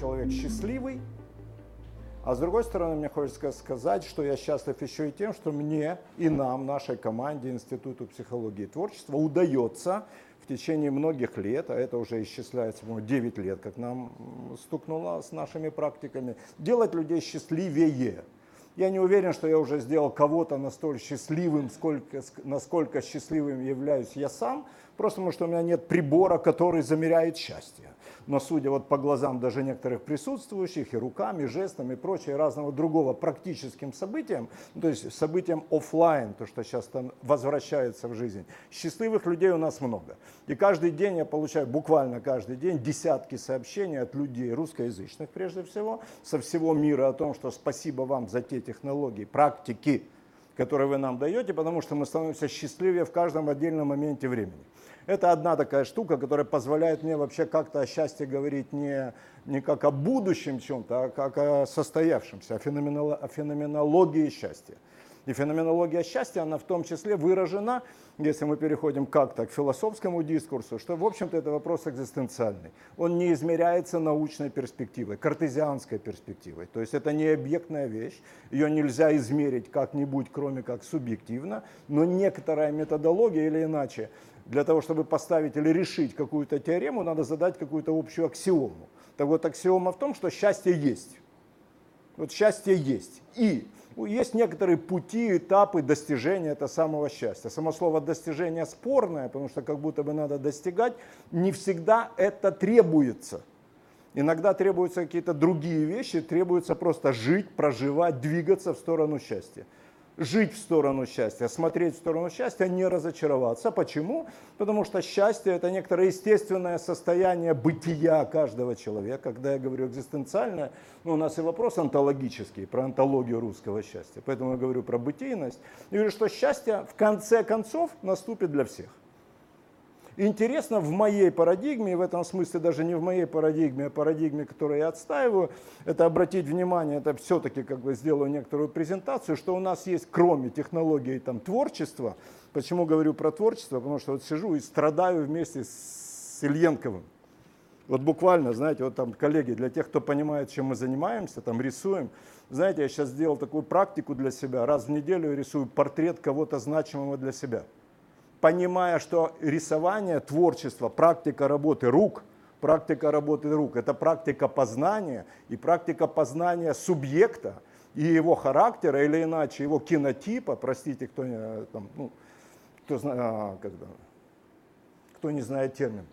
человек счастливый. А с другой стороны, мне хочется сказать, что я счастлив еще и тем, что мне и нам, нашей команде Институту психологии и творчества удается в течение многих лет, а это уже исчисляется, по-моему, 9 лет, как нам стукнуло с нашими практиками, делать людей счастливее. Я не уверен, что я уже сделал кого-то настолько счастливым, сколько, насколько счастливым являюсь я сам, просто потому что у меня нет прибора, который замеряет счастье но судя вот по глазам даже некоторых присутствующих, и руками, жестами, и прочее, разного другого практическим событиям, то есть событиям офлайн, то, что сейчас там возвращается в жизнь, счастливых людей у нас много. И каждый день я получаю, буквально каждый день, десятки сообщений от людей русскоязычных, прежде всего, со всего мира о том, что спасибо вам за те технологии, практики, которые вы нам даете, потому что мы становимся счастливее в каждом отдельном моменте времени. Это одна такая штука, которая позволяет мне вообще как-то о счастье говорить не, не как о будущем чем-то, а как о состоявшемся, о, феноменол, о феноменологии счастья. И феноменология счастья, она в том числе выражена, если мы переходим как-то к философскому дискурсу, что, в общем-то, это вопрос экзистенциальный. Он не измеряется научной перспективой, картезианской перспективой. То есть это не объектная вещь, ее нельзя измерить как-нибудь, кроме как субъективно, но некоторая методология или иначе для того, чтобы поставить или решить какую-то теорему, надо задать какую-то общую аксиому. Так вот, аксиома в том, что счастье есть. Вот счастье есть. И есть некоторые пути, этапы достижения этого самого счастья. Само слово достижение спорное, потому что как будто бы надо достигать. Не всегда это требуется. Иногда требуются какие-то другие вещи, требуется просто жить, проживать, двигаться в сторону счастья жить в сторону счастья, смотреть в сторону счастья, не разочароваться. Почему? Потому что счастье это некоторое естественное состояние бытия каждого человека. Когда я говорю экзистенциальное, ну, у нас и вопрос онтологический, про онтологию русского счастья. Поэтому я говорю про бытийность. И говорю, что счастье в конце концов наступит для всех. Интересно, в моей парадигме, в этом смысле даже не в моей парадигме, а парадигме, которую я отстаиваю, это обратить внимание, это все-таки как бы сделаю некоторую презентацию, что у нас есть кроме технологии там, творчества, почему говорю про творчество, потому что вот сижу и страдаю вместе с Ильенковым. Вот буквально, знаете, вот там, коллеги, для тех, кто понимает, чем мы занимаемся, там рисуем, знаете, я сейчас сделал такую практику для себя, раз в неделю рисую портрет кого-то значимого для себя – понимая, что рисование, творчество, практика работы рук, практика работы рук – это практика познания и практика познания субъекта и его характера, или иначе его кинотипа, простите, кто, там, ну, кто, а, когда, кто не знает термин.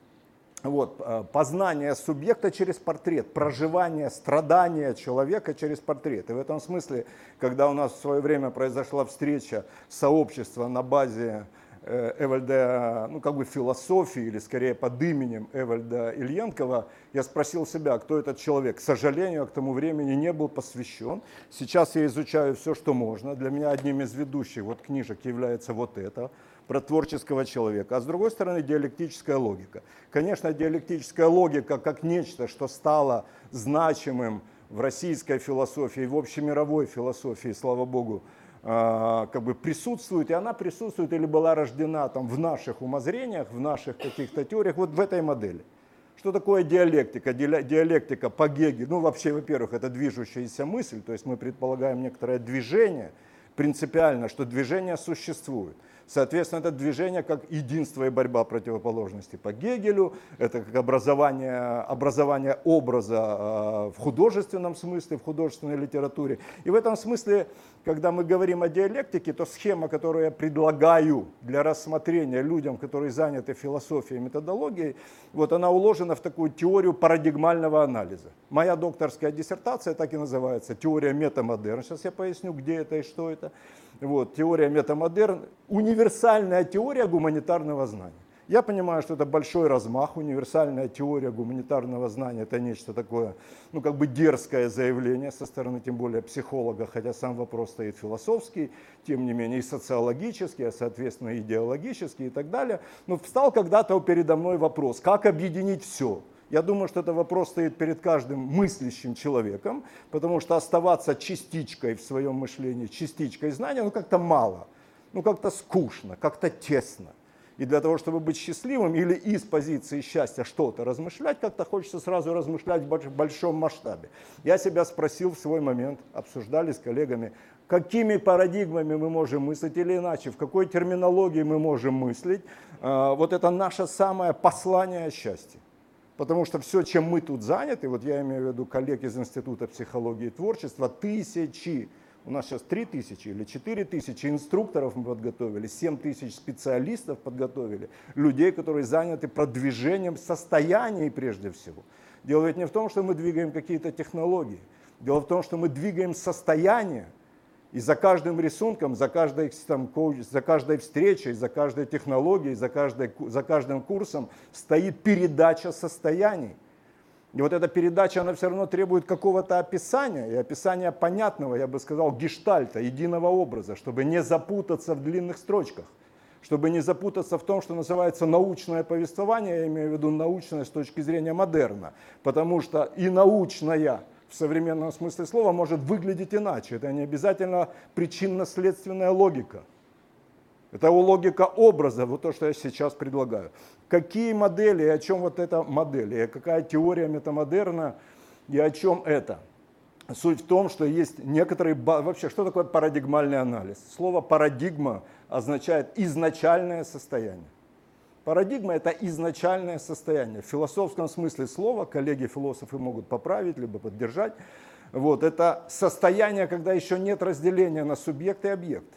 Вот, а, познание субъекта через портрет, проживание страдания человека через портрет. И в этом смысле, когда у нас в свое время произошла встреча сообщества на базе Эвальда, ну как бы философии, или скорее под именем Эвальда Ильенкова, я спросил себя, кто этот человек. К сожалению, к тому времени не был посвящен. Сейчас я изучаю все, что можно. Для меня одним из ведущих вот книжек является вот это, про творческого человека. А с другой стороны, диалектическая логика. Конечно, диалектическая логика как нечто, что стало значимым в российской философии, в общемировой философии, слава богу, а, как бы присутствует, и она присутствует или была рождена там в наших умозрениях, в наших каких-то теориях, вот в этой модели. Что такое диалектика? Диалектика по Гегелю, ну вообще, во-первых, это движущаяся мысль, то есть мы предполагаем некоторое движение, принципиально, что движение существует. Соответственно, это движение как единство и борьба противоположностей по Гегелю, это как образование, образование образа а, в художественном смысле, в художественной литературе. И в этом смысле, когда мы говорим о диалектике, то схема, которую я предлагаю для рассмотрения людям, которые заняты философией и методологией, вот она уложена в такую теорию парадигмального анализа. Моя докторская диссертация так и называется «Теория метамодерн». Сейчас я поясню, где это и что это. Вот, теория метамодерн, универсальная теория гуманитарного знания. Я понимаю, что это большой размах, универсальная теория гуманитарного знания, это нечто такое, ну как бы дерзкое заявление со стороны, тем более психолога, хотя сам вопрос стоит философский, тем не менее и социологический, а соответственно идеологический и так далее. Но встал когда-то передо мной вопрос, как объединить все – я думаю, что это вопрос стоит перед каждым мыслящим человеком, потому что оставаться частичкой в своем мышлении, частичкой знания, ну как-то мало, ну как-то скучно, как-то тесно. И для того, чтобы быть счастливым или из позиции счастья что-то размышлять, как-то хочется сразу размышлять в большом масштабе. Я себя спросил в свой момент, обсуждали с коллегами, какими парадигмами мы можем мыслить или иначе, в какой терминологии мы можем мыслить. А, вот это наше самое послание счастья. Потому что все, чем мы тут заняты, вот я имею в виду коллег из Института психологии и творчества, тысячи у нас сейчас 3 тысячи или 4 тысячи инструкторов мы подготовили, 7 тысяч специалистов подготовили, людей, которые заняты продвижением состояний прежде всего. Дело ведь не в том, что мы двигаем какие-то технологии. Дело в том, что мы двигаем состояние. И за каждым рисунком, за каждой, там, за каждой встречей, за каждой технологией, за, каждой, за каждым курсом стоит передача состояний. И вот эта передача, она все равно требует какого-то описания, и описания понятного, я бы сказал, гештальта, единого образа, чтобы не запутаться в длинных строчках, чтобы не запутаться в том, что называется научное повествование, я имею в виду научное с точки зрения модерна, потому что и научная в современном смысле слова может выглядеть иначе. Это не обязательно причинно-следственная логика. Это логика образа, вот то, что я сейчас предлагаю какие модели и о чем вот эта модель, и какая теория метамодерна и о чем это. Суть в том, что есть некоторые... Вообще, что такое парадигмальный анализ? Слово парадигма означает изначальное состояние. Парадигма – это изначальное состояние. В философском смысле слова, коллеги-философы могут поправить, либо поддержать, вот, это состояние, когда еще нет разделения на субъект и объект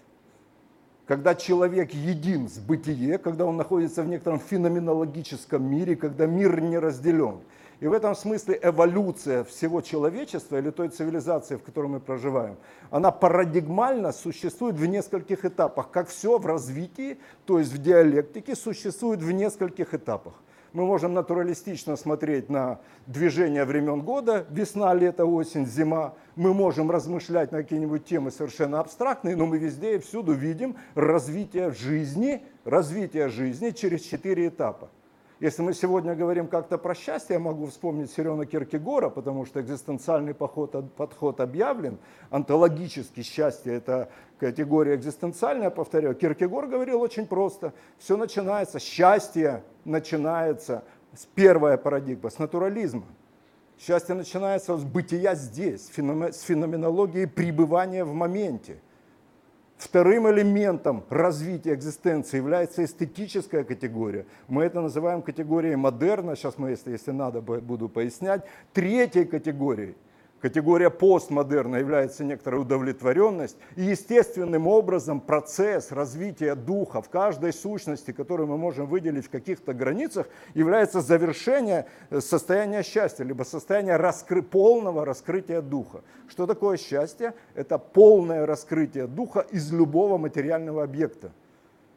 когда человек един с бытие, когда он находится в некотором феноменологическом мире, когда мир не разделен. И в этом смысле эволюция всего человечества или той цивилизации, в которой мы проживаем, она парадигмально существует в нескольких этапах, как все в развитии, то есть в диалектике, существует в нескольких этапах. Мы можем натуралистично смотреть на движение времен года, весна, лето, осень, зима. Мы можем размышлять на какие-нибудь темы совершенно абстрактные, но мы везде и всюду видим развитие жизни, развитие жизни через четыре этапа. Если мы сегодня говорим как-то про счастье, я могу вспомнить Серена Киркегора, потому что экзистенциальный подход, подход объявлен. Онтологически счастье – это категория экзистенциальная, повторяю. Киркегор говорил очень просто. Все начинается, счастье начинается с первой парадигмы, с натурализма. Счастье начинается с бытия здесь, с феноменологии пребывания в моменте – Вторым элементом развития экзистенции является эстетическая категория. Мы это называем категорией модерна, сейчас мы, если, если надо, буду пояснять. Третьей категорией – Категория постмодерна является некоторая удовлетворенность. И естественным образом процесс развития духа в каждой сущности, которую мы можем выделить в каких-то границах, является завершение э, состояния счастья, либо состояние раскры... полного раскрытия духа. Что такое счастье? Это полное раскрытие духа из любого материального объекта.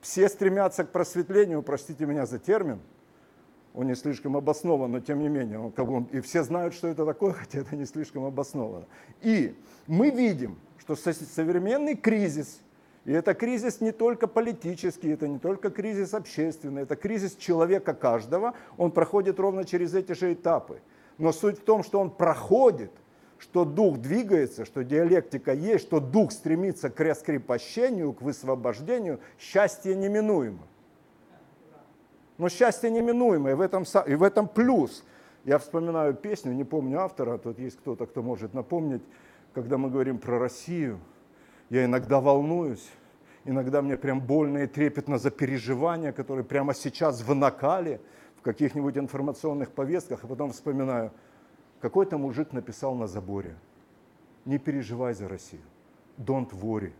Все стремятся к просветлению, простите меня за термин – он не слишком обоснован, но тем не менее, он, как бы, и все знают, что это такое, хотя это не слишком обосновано. И мы видим, что современный кризис, и это кризис не только политический, это не только кризис общественный, это кризис человека каждого, он проходит ровно через эти же этапы. Но суть в том, что он проходит, что дух двигается, что диалектика есть, что дух стремится к раскрепощению, к высвобождению, счастье неминуемо. Но счастье неминуемо, и в этом, и в этом плюс. Я вспоминаю песню, не помню автора, тут есть кто-то, кто может напомнить, когда мы говорим про Россию, я иногда волнуюсь, иногда мне прям больно и трепетно за переживания, которые прямо сейчас в накале, в каких-нибудь информационных повестках, а потом вспоминаю, какой-то мужик написал на заборе, не переживай за Россию, don't worry,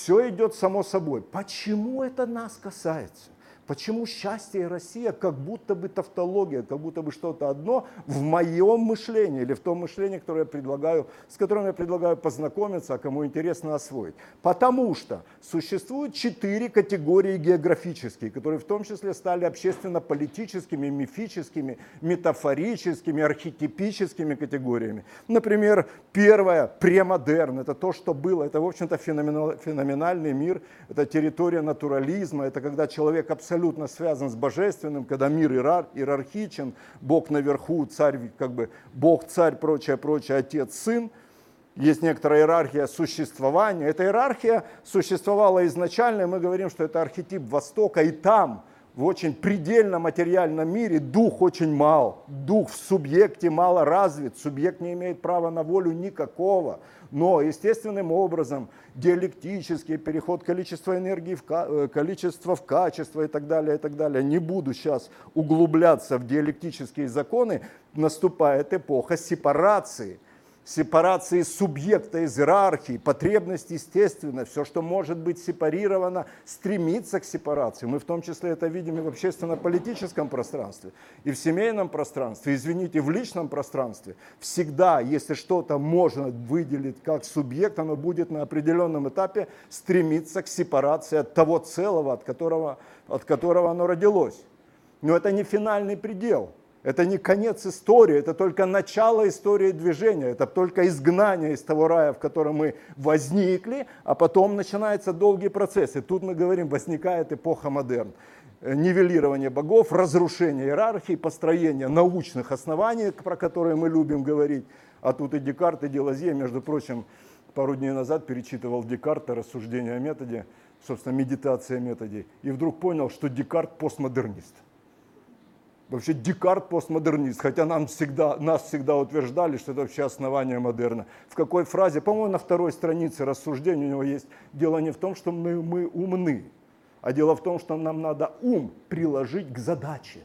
все идет само собой. Почему это нас касается? Почему счастье и Россия как будто бы тавтология, как будто бы что-то одно в моем мышлении или в том мышлении, которое я предлагаю, с которым я предлагаю познакомиться, а кому интересно освоить. Потому что существуют четыре категории географические, которые в том числе стали общественно-политическими, мифическими, метафорическими, архетипическими категориями. Например, первая – премодерн, это то, что было, это, в общем-то, феноменальный мир, это территория натурализма, это когда человек абсолютно абсолютно связан с божественным, когда мир иерар, иерархичен, Бог наверху, царь, как бы Бог, царь, прочее, прочее, отец, сын. есть некоторая иерархия существования. Эта иерархия существовала изначально, и мы говорим, что это архетип Востока, и там, в очень предельно материальном мире, дух очень мал, дух в субъекте мало развит, субъект не имеет права на волю никакого. Но естественным образом диалектический переход количества энергии в э, количество в качество и так далее, и так далее. Не буду сейчас углубляться в диалектические законы. Наступает эпоха сепарации – сепарации субъекта из иерархии, потребность естественно, все, что может быть сепарировано, стремится к сепарации. Мы в том числе это видим и в общественно-политическом пространстве, и в семейном пространстве, извините, в личном пространстве. Всегда, если что-то можно выделить как субъект, оно будет на определенном этапе стремиться к сепарации от того целого, от которого, от которого оно родилось. Но это не финальный предел – это не конец истории, это только начало истории движения, это только изгнание из того рая, в котором мы возникли, а потом начинается долгий процесс. И тут мы говорим, возникает эпоха модерн. Нивелирование богов, разрушение иерархии, построение научных оснований, про которые мы любим говорить. А тут и Декарт, и Делазье, между прочим, пару дней назад перечитывал Декарта рассуждения о методе, собственно, медитация о методе, и вдруг понял, что Декарт постмодернист – Вообще Декарт постмодернист, хотя нам всегда, нас всегда утверждали, что это вообще основание модерна. В какой фразе, по-моему, на второй странице рассуждения у него есть, дело не в том, что мы, мы умны, а дело в том, что нам надо ум приложить к задаче.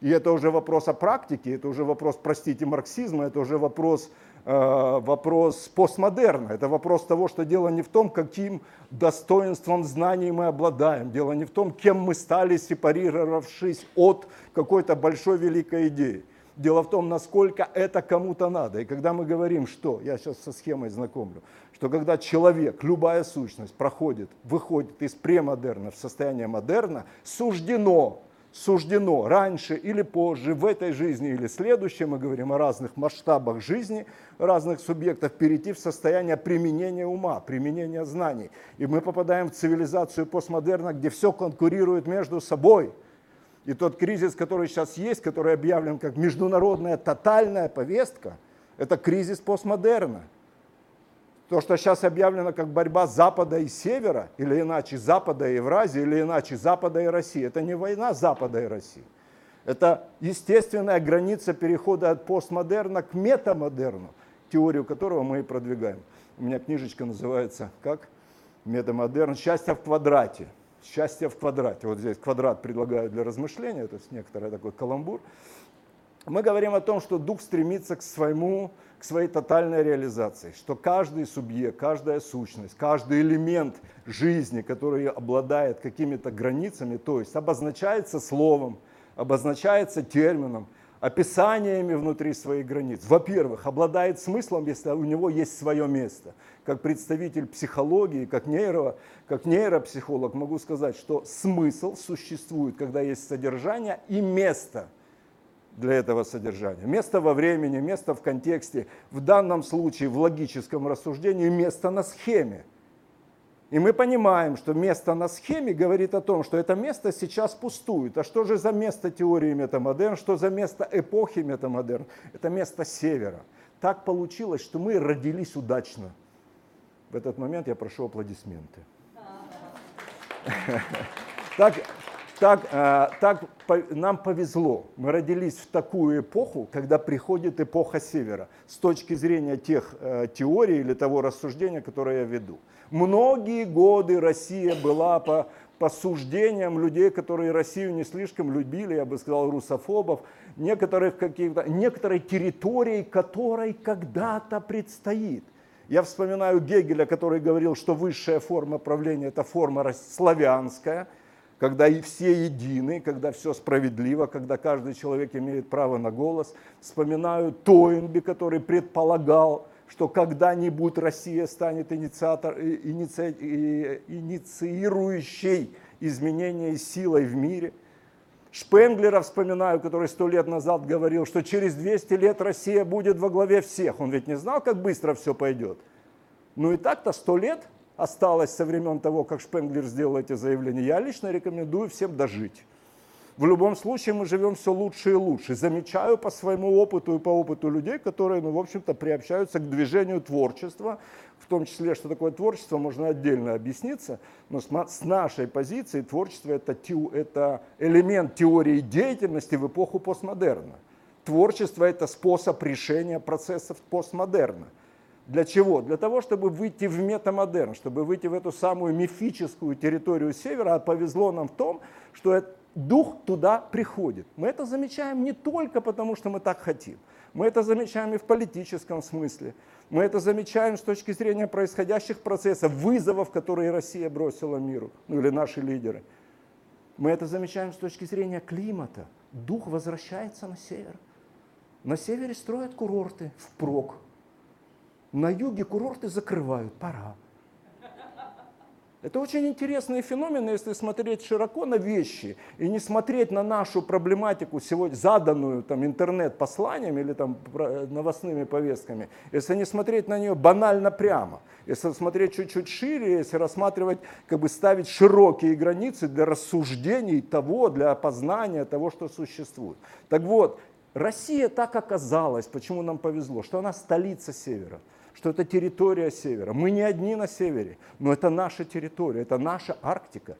И это уже вопрос о практике, это уже вопрос, простите, марксизма, это уже вопрос вопрос постмодерна. Это вопрос того, что дело не в том, каким достоинством знаний мы обладаем. Дело не в том, кем мы стали, сепарировавшись от какой-то большой великой идеи. Дело в том, насколько это кому-то надо. И когда мы говорим, что, я сейчас со схемой знакомлю, что когда человек, любая сущность проходит, выходит из премодерна в состояние модерна, суждено суждено раньше или позже, в этой жизни или следующей, мы говорим о разных масштабах жизни, разных субъектов, перейти в состояние применения ума, применения знаний. И мы попадаем в цивилизацию постмодерна, где все конкурирует между собой. И тот кризис, который сейчас есть, который объявлен как международная тотальная повестка, это кризис постмодерна. То, что сейчас объявлено как борьба Запада и Севера, или иначе Запада и Евразии, или иначе Запада и России, это не война Запада и России. Это естественная граница перехода от постмодерна к метамодерну, теорию которого мы и продвигаем. У меня книжечка называется как? Метамодерн. Счастье в квадрате. Счастье в квадрате. Вот здесь квадрат предлагаю для размышления, это некоторый такой каламбур. Мы говорим о том, что дух стремится к своему к своей тотальной реализации, что каждый субъект, каждая сущность, каждый элемент жизни, который обладает какими-то границами, то есть обозначается словом, обозначается термином, описаниями внутри своих границ. Во-первых, обладает смыслом, если у него есть свое место. Как представитель психологии, как, нейро, как нейропсихолог могу сказать, что смысл существует, когда есть содержание и место – для этого содержания. Место во времени, место в контексте, в данном случае в логическом рассуждении место на схеме. И мы понимаем, что место на схеме говорит о том, что это место сейчас пустует. А что же за место теории метамодерн, что за место эпохи метамодерн? Это место севера. Так получилось, что мы родились удачно. В этот момент я прошу аплодисменты. Так, так, э, так нам повезло. Мы родились в такую эпоху, когда приходит эпоха Севера, с точки зрения тех э, теорий или того рассуждения, которое я веду. Многие годы Россия была по, по суждениям людей, которые Россию не слишком любили, я бы сказал, русофобов, некоторых каких-то, некоторой территории, которой когда-то предстоит. Я вспоминаю Гегеля, который говорил, что высшая форма правления – это форма славянская – когда и все едины, когда все справедливо, когда каждый человек имеет право на голос. Вспоминаю Тойнби, который предполагал, что когда-нибудь Россия станет инициатор, иници, инициирующей изменения силой в мире. Шпенглера вспоминаю, который сто лет назад говорил, что через 200 лет Россия будет во главе всех. Он ведь не знал, как быстро все пойдет. Ну и так-то сто лет – осталось со времен того, как Шпенглер сделал эти заявления, я лично рекомендую всем дожить. В любом случае мы живем все лучше и лучше. Замечаю по своему опыту и по опыту людей, которые, ну, в общем-то, приобщаются к движению творчества, в том числе, что такое творчество, можно отдельно объясниться, но с нашей позиции творчество это, это элемент теории деятельности в эпоху постмодерна. Творчество это способ решения процессов постмодерна. Для чего? Для того, чтобы выйти в метамодерн, чтобы выйти в эту самую мифическую территорию Севера. А повезло нам в том, что дух туда приходит. Мы это замечаем не только потому, что мы так хотим. Мы это замечаем и в политическом смысле. Мы это замечаем с точки зрения происходящих процессов, вызовов, которые Россия бросила миру, ну или наши лидеры. Мы это замечаем с точки зрения климата. Дух возвращается на север. На севере строят курорты впрок. На юге курорты закрывают, пора. Это очень интересные феномены, если смотреть широко на вещи и не смотреть на нашу проблематику, сегодня заданную там, интернет-посланиями или там, новостными повестками, если не смотреть на нее банально прямо, если смотреть чуть-чуть шире, если рассматривать, как бы ставить широкие границы для рассуждений того, для опознания того, что существует. Так вот, Россия так оказалась, почему нам повезло, что она столица Севера что это территория севера. Мы не одни на севере, но это наша территория, это наша Арктика.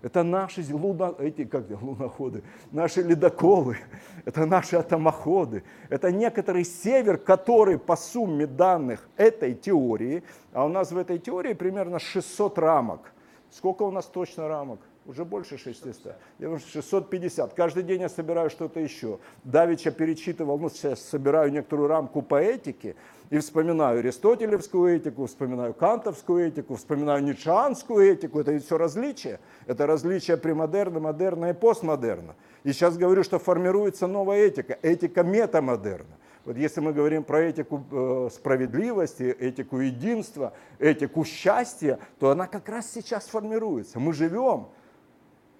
Это наши луно, эти, как луноходы, наши ледоколы, это наши атомоходы. Это некоторый север, который по сумме данных этой теории, а у нас в этой теории примерно 600 рамок. Сколько у нас точно рамок? уже больше 600. Я думаю, 650. Каждый день я собираю что-то еще. Давича перечитывал, ну сейчас собираю некоторую рамку по этике и вспоминаю аристотелевскую этику, вспоминаю кантовскую этику, вспоминаю ницшеанскую этику. Это все различия. Это различия премодерна, модерна и постмодерна. И сейчас говорю, что формируется новая этика, этика метамодерна. Вот если мы говорим про этику э, справедливости, этику единства, этику счастья, то она как раз сейчас формируется. Мы живем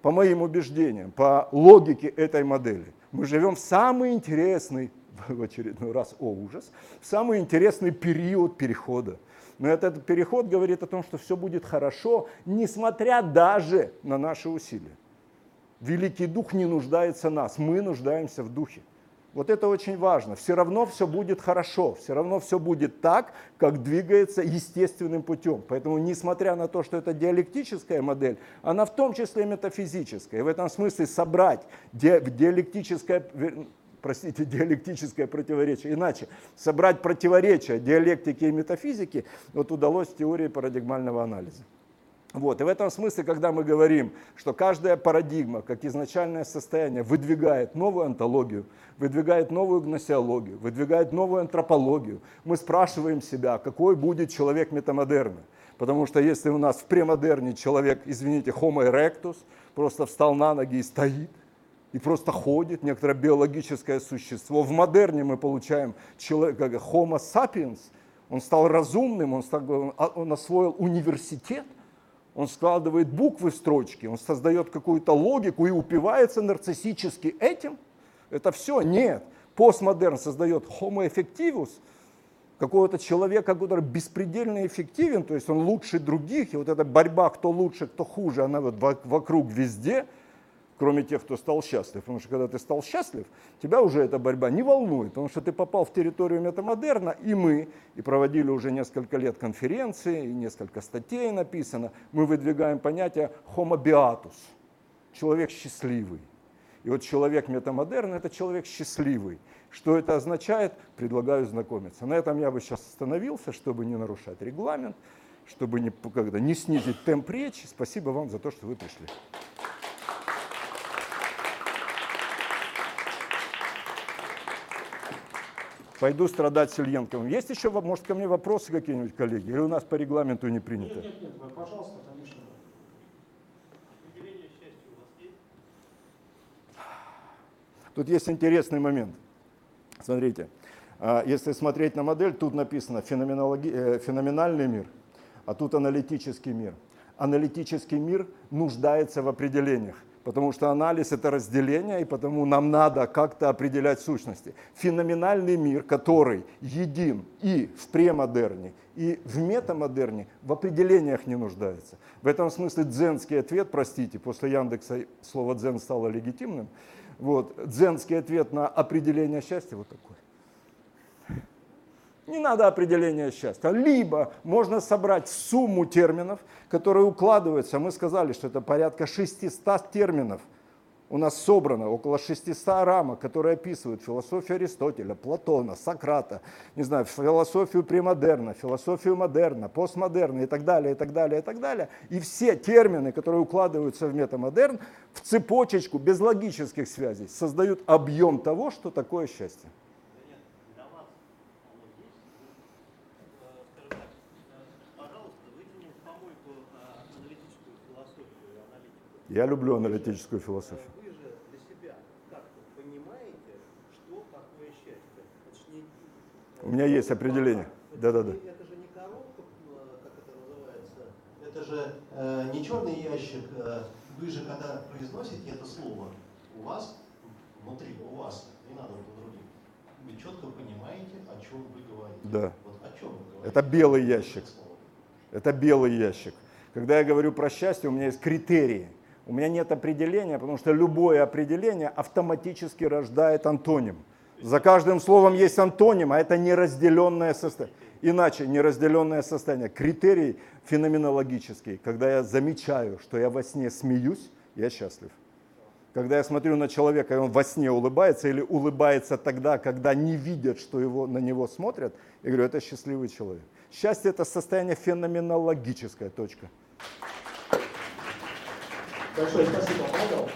по моим убеждениям, по логике этой модели, мы живем в самый интересный, в очередной раз, о ужас, в самый интересный период перехода. Но этот переход говорит о том, что все будет хорошо, несмотря даже на наши усилия. Великий Дух не нуждается в нас, мы нуждаемся в Духе. Вот это очень важно. Все равно все будет хорошо, все равно все будет так, как двигается естественным путем. Поэтому, несмотря на то, что это диалектическая модель, она в том числе метафизическая. И в этом смысле собрать диалектическое, простите, диалектическое противоречие, иначе собрать противоречия диалектики и метафизики, вот удалось теории парадигмального анализа. Вот. И в этом смысле, когда мы говорим, что каждая парадигма, как изначальное состояние, выдвигает новую антологию, выдвигает новую гносеологию, выдвигает новую антропологию, мы спрашиваем себя, какой будет человек метамодерна. Потому что если у нас в премодерне человек, извините, homo erectus, просто встал на ноги и стоит, и просто ходит, некоторое биологическое существо. В модерне мы получаем человека, homo sapiens, он стал разумным, он, стал, он освоил университет, он складывает буквы в строчки, он создает какую-то логику и упивается нарциссически этим. Это все нет. Постмодерн создает homo effectivus, какого-то человека, который беспредельно эффективен, то есть он лучше других, и вот эта борьба, кто лучше, кто хуже, она вот вокруг везде – кроме тех, кто стал счастлив. Потому что когда ты стал счастлив, тебя уже эта борьба не волнует, потому что ты попал в территорию метамодерна, и мы, и проводили уже несколько лет конференции, и несколько статей написано, мы выдвигаем понятие homo beatus, человек счастливый. И вот человек метамодерна – это человек счастливый. Что это означает? Предлагаю знакомиться. На этом я бы сейчас остановился, чтобы не нарушать регламент, чтобы не, когда, не снизить темп речи. Спасибо вам за то, что вы пришли. Пойду страдать с Ильенковым. Есть еще, может, ко мне вопросы какие-нибудь, коллеги? Или у нас по регламенту не принято? Нет, нет, нет, пожалуйста, конечно. Тут есть интересный момент. Смотрите, а, если смотреть на модель, тут написано феноменологи... Э, феноменальный мир, а тут аналитический мир. аналитический мир нуждается в определениях. Потому что анализ это разделение, и потому нам надо как-то определять сущности. Феноменальный мир, который един и в премодерне, и в метамодерне, в определениях не нуждается. В этом смысле дзенский ответ, простите, после Яндекса слово дзен стало легитимным, вот, дзенский ответ на определение счастья вот такой. Не надо определения счастья. Либо можно собрать сумму терминов, которые укладываются. Мы сказали, что это порядка 600 терминов. У нас собрано около 600 рамок, которые описывают философию Аристотеля, Платона, Сократа, не знаю, философию премодерна, философию модерна, постмодерна и так далее, и так далее, и так далее. И все термины, которые укладываются в метамодерн, в цепочечку без логических связей, создают объем того, что такое счастье. Я люблю аналитическую философию. Вы же для себя как-то понимаете, что такое счастье? Это не- У меня есть определение. Это Да-да-да. Это же не коробка, э, как это называется, это же э, не черный ящик. э, Вы же, когда произносите это слово, у вас внутри, у вас, не надо у других, вы четко понимаете, о чем вы говорите. Да. Вот о чем вы говорите. Это белый ящик. Это белый ящик. Когда я говорю про счастье, у меня есть критерии. У меня нет определения, потому что любое определение автоматически рождает антоним. За каждым словом есть антоним, а это неразделенное состояние. Иначе неразделенное состояние. Критерий феноменологический. Когда я замечаю, что я во сне смеюсь, я счастлив. Когда я смотрю на человека, и он во сне улыбается, или улыбается тогда, когда не видят, что его, на него смотрят, я говорю, это счастливый человек. Счастье – это состояние феноменологическая точка. Das ist 兆头